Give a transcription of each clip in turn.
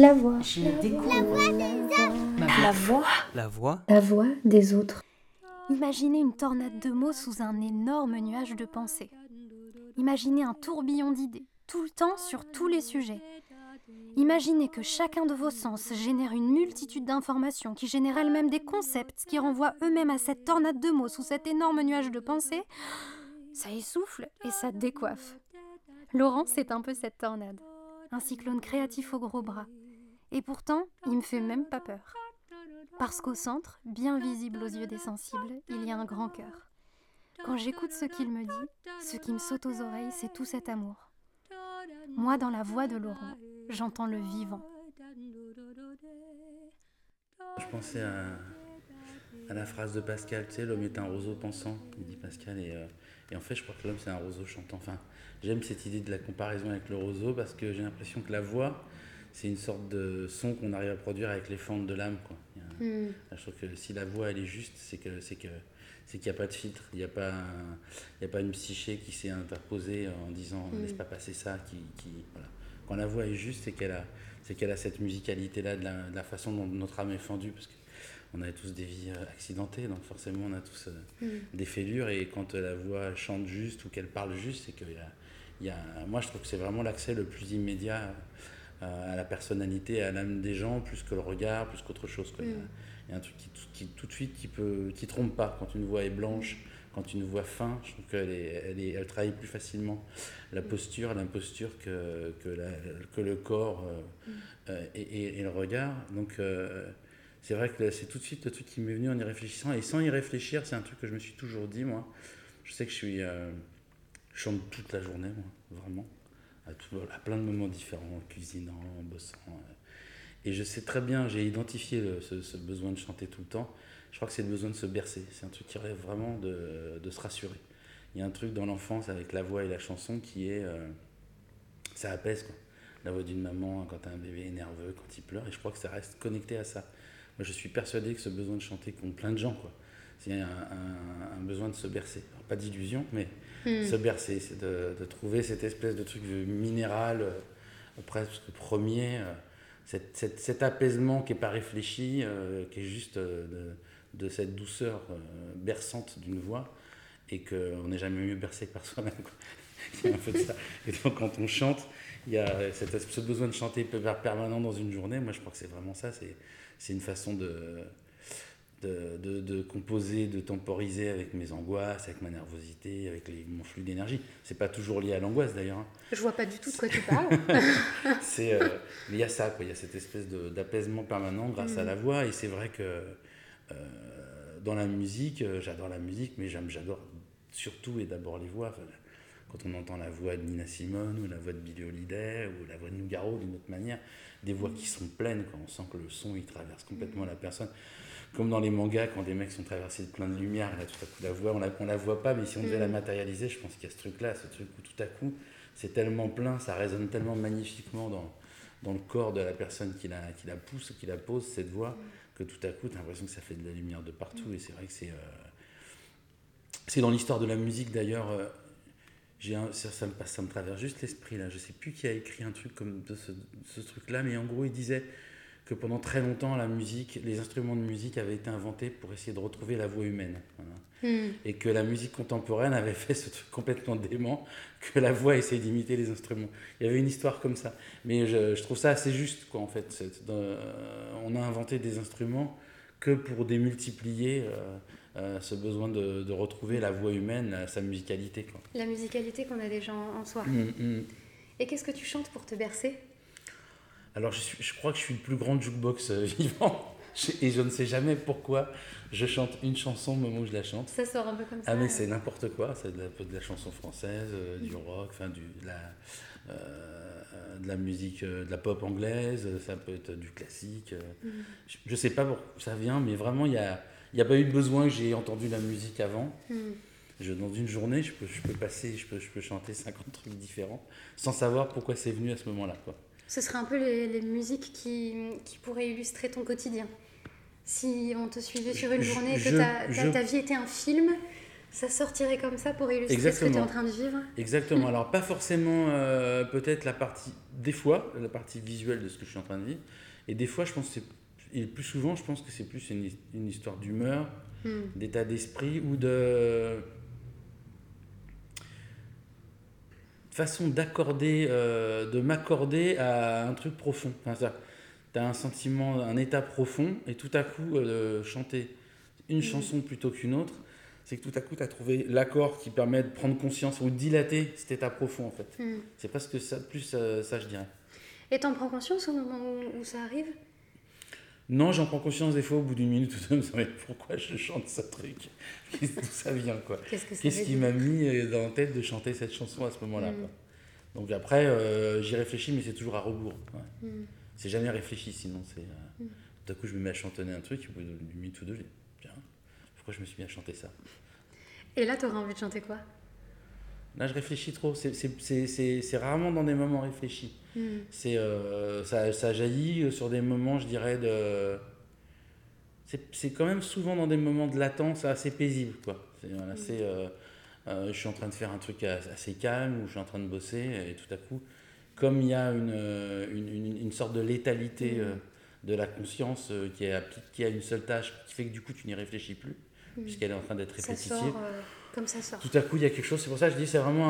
La voix. Je découvre La voix la voix. La voix La voix des autres. Imaginez une tornade de mots sous un énorme nuage de pensées. Imaginez un tourbillon d'idées, tout le temps sur tous les sujets. Imaginez que chacun de vos sens génère une multitude d'informations qui génèrent elles-mêmes des concepts qui renvoient eux-mêmes à cette tornade de mots sous cet énorme nuage de pensées. Ça essouffle et ça décoiffe. Laurent, c'est un peu cette tornade. Un cyclone créatif au gros bras. Et pourtant, il me fait même pas peur. Parce qu'au centre, bien visible aux yeux des sensibles, il y a un grand cœur. Quand j'écoute ce qu'il me dit, ce qui me saute aux oreilles, c'est tout cet amour. Moi, dans la voix de Laurent, j'entends le vivant. Je pensais à, la phrase de Pascal, tu sais, l'homme est un roseau pensant, il dit Pascal, et, euh, et en fait, je crois que l'homme, c'est un roseau chantant. Enfin, j'aime cette idée de la comparaison avec le roseau parce que j'ai l'impression que la voix, c'est une sorte de son qu'on arrive à produire avec les fentes de l'âme. Quoi. A- Hmm. Je trouve que si la voix elle est juste, c'est que c'est que c'est qu'il n'y a pas de filtre, il n'y a pas un- il y a pas une psyché qui s'est interposée en disant Mm. laisse pas passer ça. Qui, qui- voilà. Quand la voix est juste, c'est qu'elle a c'est qu'elle a cette musicalité là de la, de la façon dont notre âme est fendue parce que on a tous des vies euh, accidentées, donc forcément on a tous euh, Hmm. des fêlures et quand euh, la voix chante juste ou qu'elle parle juste, c'est qu'il y a, il y a- moi je trouve que c'est vraiment l'accès le plus immédiat à la personnalité, à l'âme des gens, plus que le regard, plus qu'autre chose. quoi. Il y a- Mm. il y a un truc qui, tout- qui, tout de suite qui peut qui trompe pas quand une voix est blanche quand une voix fin je trouve qu'elle est, elle est, elle travaille plus facilement la posture l'imposture que, que, la- que le corps euh, euh, et, et- et le regard donc euh, c'est vrai que c'est tout de suite le truc qui m'est venu en y réfléchissant et sans y réfléchir c'est un truc que je me suis toujours dit moi je sais que je suis euh, je chante toute la journée moi vraiment à, plein de moments différents en cuisinant en bossant euh, et je sais très bien, j'ai identifié ce, besoin de chanter tout le temps. Je crois que c'est le besoin de se bercer. C'est un truc qui rêve vraiment de, se rassurer. Il y a un truc dans l'enfance avec la voix et la chanson qui est. euh, ça apaise, quoi. La voix d'une maman quand un bébé est nerveux, quand il pleure. Et je crois que ça reste connecté à ça. Moi, je suis persuadé que ce besoin de chanter qu'ont plein de gens, quoi. C'est un, un- un besoin de se bercer. Pas d'illusion, mais Hmm. se bercer. C'est de, trouver cette espèce de truc minéral, euh, presque premier. euh, cette- cette- cet apaisement qui n'est pas réfléchi, euh, qui est juste de, cette douceur berçante d'une voix, et qu'on n'est jamais mieux bercé que par soi-même. un peu de ça. Et donc quand on chante, il y a ce besoin de chanter per- permanent dans une journée. Moi, je crois que c'est vraiment ça. C'est une façon de, de, de- de composer, de temporiser avec mes angoisses, avec ma nervosité, avec les- mon flux d'énergie. C'est pas toujours lié à l'angoisse d'ailleurs. hein. Je vois pas du tout de quoi tu parles. C'est, euh, mais il y a ça. Il y a cette espèce d'apaisement permanent grâce à la voix. Et c'est vrai que euh, dans la musique, euh, j'adore la musique, mais j'adore surtout et d'abord les voix. Enfin, quand on entend la voix de Nina Simone ou la voix de Billie Holiday ou la voix de Nougaro d'une autre manière, des voix qui sont pleines, quand on sent que le son il traverse complètement la personne. Comme dans les mangas, quand des mecs sont traversés de plein de lumière, là tout à coup la voix, on la, on la voit pas, mais si on devait la matérialiser, je pense qu'il y a ce truc-là, ce truc où tout à coup c'est tellement plein, ça résonne tellement magnifiquement dans, dans le corps de la personne qui la, qui la pousse, qui la pose, cette voix, que tout à coup, tu as l'impression que ça fait de la lumière de partout. Et c'est vrai que c'est. euh, c'est dans l'histoire de la musique d'ailleurs. euh, j'ai un- ça, ça me passe, ça me traverse juste l'esprit là. Je sais plus qui a écrit un truc comme de ce, ce truc-là, mais en gros, il disait que pendant très longtemps, la musique, les instruments de musique avaient été inventés pour essayer de retrouver la voix humaine. Voilà Hmm. et que la musique contemporaine avait fait ce truc complètement dément, que la voix essayait d'imiter les instruments. Il y avait une histoire comme ça. Mais je, je trouve ça assez juste, quoi, en fait. Euh, on a inventé des instruments que pour démultiplier euh, euh, ce besoin de, de retrouver la voix humaine, sa musicalité. Quoi. La musicalité qu'on a déjà en en soi. Mm, mm. Et qu'est-ce que tu chantes pour te bercer? Alors, je, suis- je crois que je suis le plus grand jukebox euh, vivant. Et je ne sais jamais pourquoi je chante une chanson au moment où je la chante. Ça sort un peu comme ça. Ah mais c'est n'importe quoi, c'est de la, de la chanson française, euh, du rock, enfin du, de, la, euh, de la musique, euh, de la pop anglaise, ça peut être du classique. euh. Je, je sais pas où ça vient, mais vraiment il n'y a, y a pas eu de besoin que j'ai entendu la musique avant. Hmm. Je, dans une journée, je peux, je peux passer, je peux, je peux chanter 50 trucs différents sans savoir pourquoi c'est venu à ce moment-là. quoi. Ce serait un peu les, les musiques qui, qui pourraient illustrer ton quotidien. Si on te suivait sur une Je- journée et que je- ta, ta- je- ta vie était un film, Ça sortirait comme ça pour illustrer ce que tu es en train de vivre? Exactement. Alors, pas forcément euh, peut-être la partie, des fois, la partie visuelle de ce que je suis en train de vivre. Et des fois, je pense que c'est. Et plus souvent, je pense que c'est plus une, une histoire d'humeur, hmm. d'état d'esprit ou de. Façon d'accorder, euh, de m'accorder à un truc profond. Enfin, tu as un sentiment, un état profond, et tout à coup, euh, chanter une hmm. chanson plutôt qu'une autre, c'est que tout à coup, tu as trouvé l'accord qui permet de prendre conscience ou de dilater cet état profond, en fait. Hmm. C'est parce que ça, plus euh, ça, je dirais. Et t'en prends conscience au moment où, ça arrive? Non, j'en prends conscience des fois au bout d'une minute ou deux, mais pourquoi je chante ce truc? D'où ça vient, quoi? Qu'est-ce qui m'a mis euh, dans la tête de chanter cette chanson à ce moment-là hmm. Donc après, euh, j'y réfléchis, mais c'est toujours à rebours. Hmm. C'est jamais réfléchi, sinon c'est... Tout à coup, je me mets à chantonner un truc, au bout d'une minute ou deux, je dis, tiens, pourquoi je me suis mis à chanter ça? Et là, tu aurais envie de chanter quoi? Là, je réfléchis trop. C'est rarement dans des moments réfléchis. Hmm. C'est euh, ça, ça, jaillit sur des moments, je dirais, de. C'est quand même souvent dans des moments de latence assez paisible. Quoi. Hmm. Euh, euh, je suis en train de faire un truc assez calme ou je suis en train de bosser et tout à coup, comme il y a une, une, une, sorte de létalité hmm. de la conscience qui est appliquée à une seule tâche qui fait que du coup, tu n'y réfléchis plus. Puisqu'elle est en train d'être répétitive. Euh, comme ça sort. Tout à coup, il y a quelque chose. C'est pour ça que je dis c'est vraiment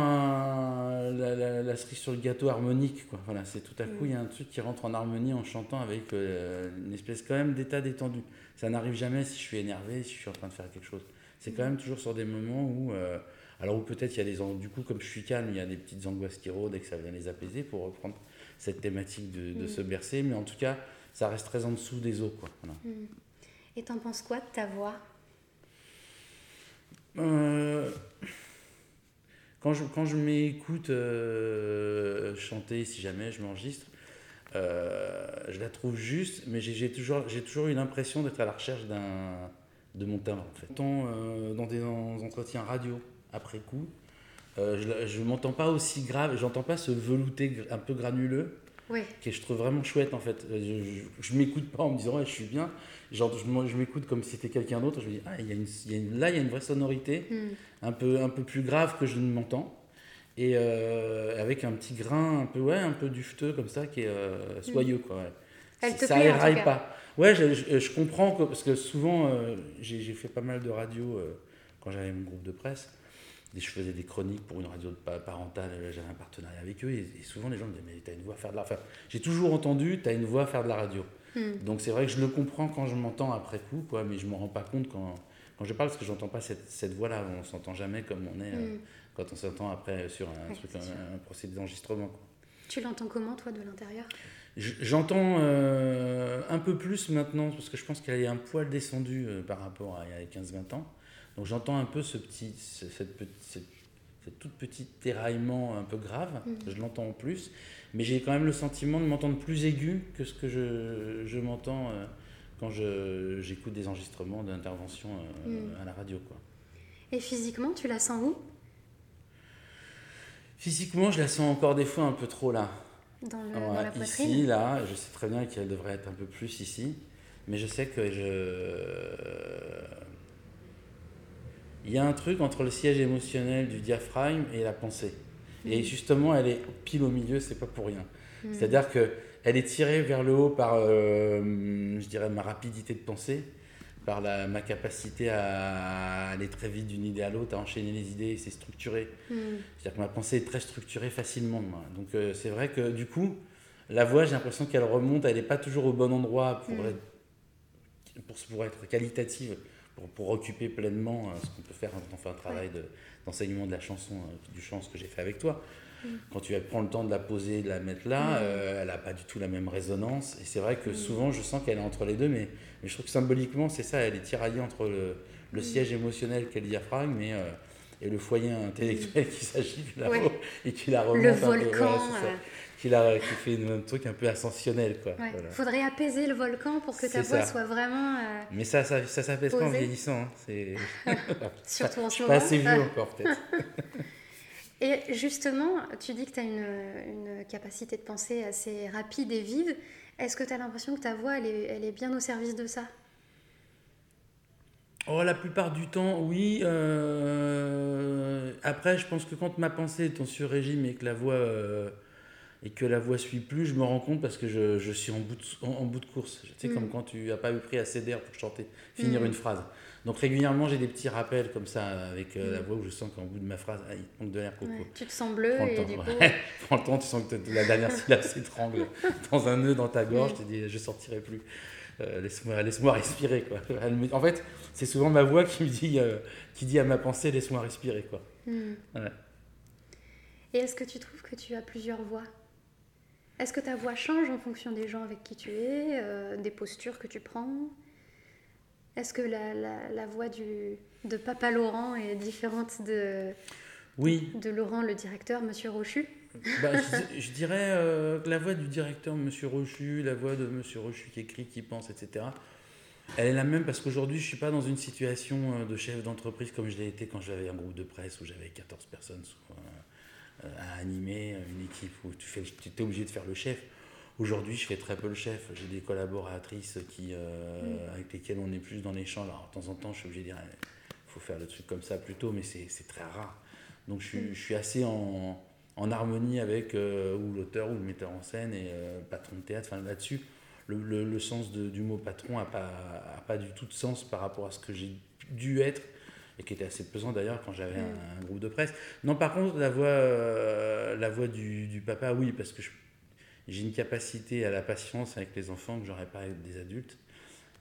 la, cerise sur le gâteau harmonique. Quoi. Voilà, c'est tout à coup, il y a un truc qui rentre en harmonie en chantant avec euh, une espèce quand même d'état détendu. Ça n'arrive jamais si je suis énervé, si je suis en train de faire quelque chose. C'est quand mm. même toujours sur des moments où. Euh, alors, où peut-être il y a des. Du coup, comme je suis calme, il y a des petites angoisses qui rôdent et que ça vient les apaiser pour reprendre cette thématique de, de mm. se bercer. Mais en tout cas, ça reste très en dessous des eaux. Quoi. Voilà. Et t'en penses quoi de ta voix? Euh, quand je, quand je m'écoute euh, chanter, si jamais je m'enregistre, euh, je la trouve juste, mais j'ai toujours, toujours eu l'impression d'être à la recherche de mon talent. En fait. dans des entretiens radio, après coup, je ne m'entends pas aussi grave, j'entends pas ce velouté un peu granuleux, que je trouve vraiment chouette en fait. Je, ne m'écoute pas en me disant je suis bien, Genre, je, je m'écoute comme si c'était quelqu'un d'autre. Je me dis, ah, il y a une, là, il y a une vraie sonorité, hmm. un, peu, un peu plus grave que je ne m'entends. Et euh, avec un petit grain un peu, ouais, un peu dufteux comme ça, qui est euh, soyeux. Quoi, ouais. Elle te ça plaît, pas. Ouais, je, je, comprends, que, parce que souvent, euh, j'ai fait pas mal de radio quand j'avais mon groupe de presse. Je faisais des chroniques pour une radio parentale, j'avais un partenariat avec eux, et, souvent les gens me disaient, mais t'as une voix à faire de la radio. j'ai toujours entendu, t'as une voix à faire de la radio. Hmm. Donc c'est vrai que je le comprends quand je m'entends après coup, quoi, mais je ne me rends pas compte quand, quand je parle parce que j'entends pas cette, cette voix-là. On s'entend jamais comme on est euh, hmm. quand on s'entend après sur un, truc, un, procédé d'enregistrement. Tu l'entends comment, toi, de l'intérieur? J'entends euh, un peu plus maintenant, parce que je pense qu'elle est un poil descendue euh, par rapport à il y a 15-20 ans. Donc j'entends un peu ce petit, cette, toute petite déraillement un peu grave, hmm. je l'entends en plus mais j'ai quand même le sentiment de m'entendre plus aigu que ce que je, je m'entends euh, quand j'écoute des enregistrements d'intervention euh, hmm. à la radio. Quoi. Et physiquement, tu la sens où? Physiquement, je la sens encore des fois un peu trop là. Dans, la poitrine? Ici, là, je sais très bien qu'elle devrait être un peu plus ici, mais je sais que je... Il y a un truc entre le siège émotionnel du diaphragme et la pensée. Et justement, elle est pile au milieu, c'est pas pour rien. Hmm. C'est-à-dire que elle est tirée vers le haut par, euh, je dirais, ma rapidité de pensée, par la, ma capacité à aller très vite d'une idée à l'autre, à enchaîner les idées, c'est structuré. Hmm. C'est-à-dire que ma pensée est très structurée facilement. Donc euh, c'est vrai que du coup, la voix, j'ai l'impression qu'elle remonte, elle n'est pas toujours au bon endroit pour, être, pour, pour, être qualitative, pour, pour occuper pleinement euh, ce qu'on peut faire quand on fait un travail de d'enseignement de la chanson, euh, du chant, ce que j'ai fait avec toi. Mm. Quand tu prends le temps de la poser, de la mettre là, mm. euh, elle n'a pas du tout la même résonance. Et c'est vrai que mm. souvent, je sens qu'elle est entre les deux, mais, mais, je trouve que symboliquement, c'est ça, elle est tiraillée entre le, le siège émotionnel qu'est le diaphragme mais, euh, et le foyer intellectuel qui s'agit là-haut et qui la remonte. Le volcan qui, la, qui fait un truc un peu ascensionnel. Il faudrait apaiser le volcan pour que ta voix soit vraiment. Euh, Mais ça, ça, ça s'apaise pas en vieillissant. Hein. Surtout en ce moment. Pas assez vieux encore, peut-être. et justement, tu dis que tu as une, une, capacité de pensée assez rapide et vive. Est-ce que tu as l'impression que ta voix, elle est, elle est bien au service de ça? Oh, la plupart du temps, oui. Euh, après, je pense que quand ma pensée est en sur-régime et que la voix euh, et que la voix suit plus, je me rends compte parce que je, je suis en bout de, en, bout de course. Tu sais, comme Mm. quand tu n'as pas eu pris assez d'air pour chanter, finir Mm. une phrase. Donc régulièrement, j'ai des petits rappels comme ça avec euh, la voix où je sens qu'en bout de ma phrase, ah, il manque de l'air coco. Ouais, tu te sens bleu Prends le et temps, du coup. Prends le temps, tu sens que la dernière syllabe s'étrangle dans un nœud dans ta gorge, Mm. tu te dis je sortirai plus. Euh, laisse-moi respirer quoi. Me- En fait, c'est souvent ma voix qui me dit euh, qui dit à ma pensée laisse-moi respirer quoi. Hmm. Ouais. Et est-ce que tu trouves que tu as plusieurs voix? Est-ce que ta voix change en fonction des gens avec qui tu es, euh, des postures que tu prends? Est-ce que la, la- la voix du, de Papa Laurent est différente de, Oui, de Laurent le directeur, Monsieur Rochu? Bah, je, je dirais euh, que la voix du directeur Monsieur Rochu, la voix de Monsieur Rochu qui écrit, qui pense, etc. Elle est la même parce qu'aujourd'hui je suis pas dans une situation euh, de chef d'entreprise comme je l'ai été quand j'avais un groupe de presse où j'avais 14 personnes euh, euh, à animer, une équipe où tu fais, es obligé de faire le chef. Aujourd'hui, je fais très peu le chef. J'ai des collaboratrices qui, euh, avec lesquelles on est plus dans l'échange. Alors, de temps en temps, je suis obligé de dire, il faut faire le truc comme ça plutôt, mais c'est très rare. Donc, je suis, je suis assez en, en harmonie avec euh, ou l'auteur ou le metteur en scène et euh, patron de théâtre. Enfin, là-dessus, le, le- le sens de- du mot patron n'a pas, a pas du tout de sens par rapport à ce que j'ai dû être et qui était assez pesant d'ailleurs quand j'avais un, un groupe de presse. Non, par contre, la voix, euh, la voix du, du papa, oui, parce que j'ai une capacité à la patience avec les enfants que j'aurais pas avec des adultes.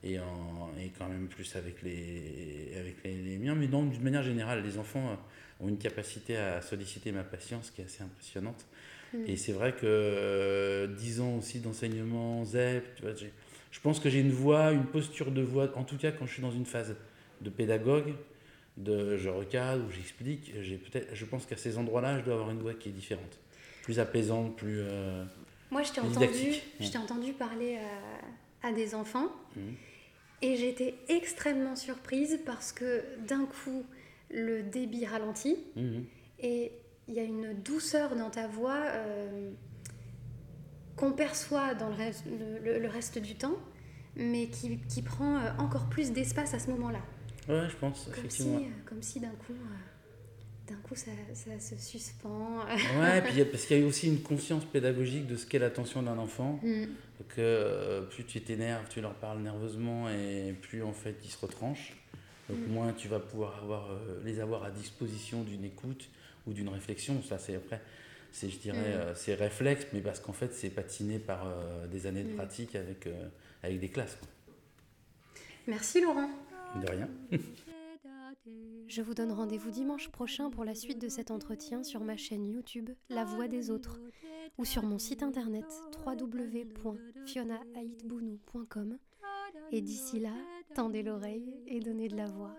Et, en, et quand même plus avec les, avec les, les miens. Mais non, d'une manière générale, les enfants ont une capacité à solliciter ma patience qui est assez impressionnante. Mm. Et c'est vrai que euh, 10 ans aussi d'enseignement ZEP, tu vois, j'ai- je pense que j'ai une voix, une posture de voix, en tout cas quand je suis dans une phase de pédagogue, de je recadre ou j'explique, j'ai peut-être, je pense qu'à ces endroits-là, je dois avoir une voix qui est différente, plus apaisante, plus. euh, Moi, je t'ai entendu, t'ai entendu parler à, à des enfants Mhm. et j'étais extrêmement surprise parce que d'un coup, le débit ralentit mhm. et il y a une douceur dans ta voix euh, qu'on perçoit dans le reste, le- le- le reste du temps, mais qui, qui prend euh, encore plus d'espace à ce moment-là. Ouais, je pense, Comme si, effectivement. euh, comme si d'un coup, d'un coup ça, ça se suspend. Ouais, puis parce qu'il y a aussi une conscience pédagogique de ce qu'est l'attention d'un enfant, Mm. que euh, plus tu t'énerves, tu leur parles nerveusement et plus en fait ils se retranchent. Donc Mm. moins tu vas pouvoir avoir, euh, les avoir à disposition d'une écoute ou d'une réflexion. Ça c'est après, c'est je dirais, Mm. euh, c'est réflexe, mais parce qu'en fait c'est patiné par euh, des années de Mm. pratique avec, euh, avec des classes. quoi. Merci Laurent. De rien. Je vous donne rendez-vous dimanche prochain pour la suite de cet entretien sur ma chaîne YouTube La Voix des Autres ou sur mon site internet www.fionahaitbounou.com et d'ici là, tendez l'oreille et donnez de la voix.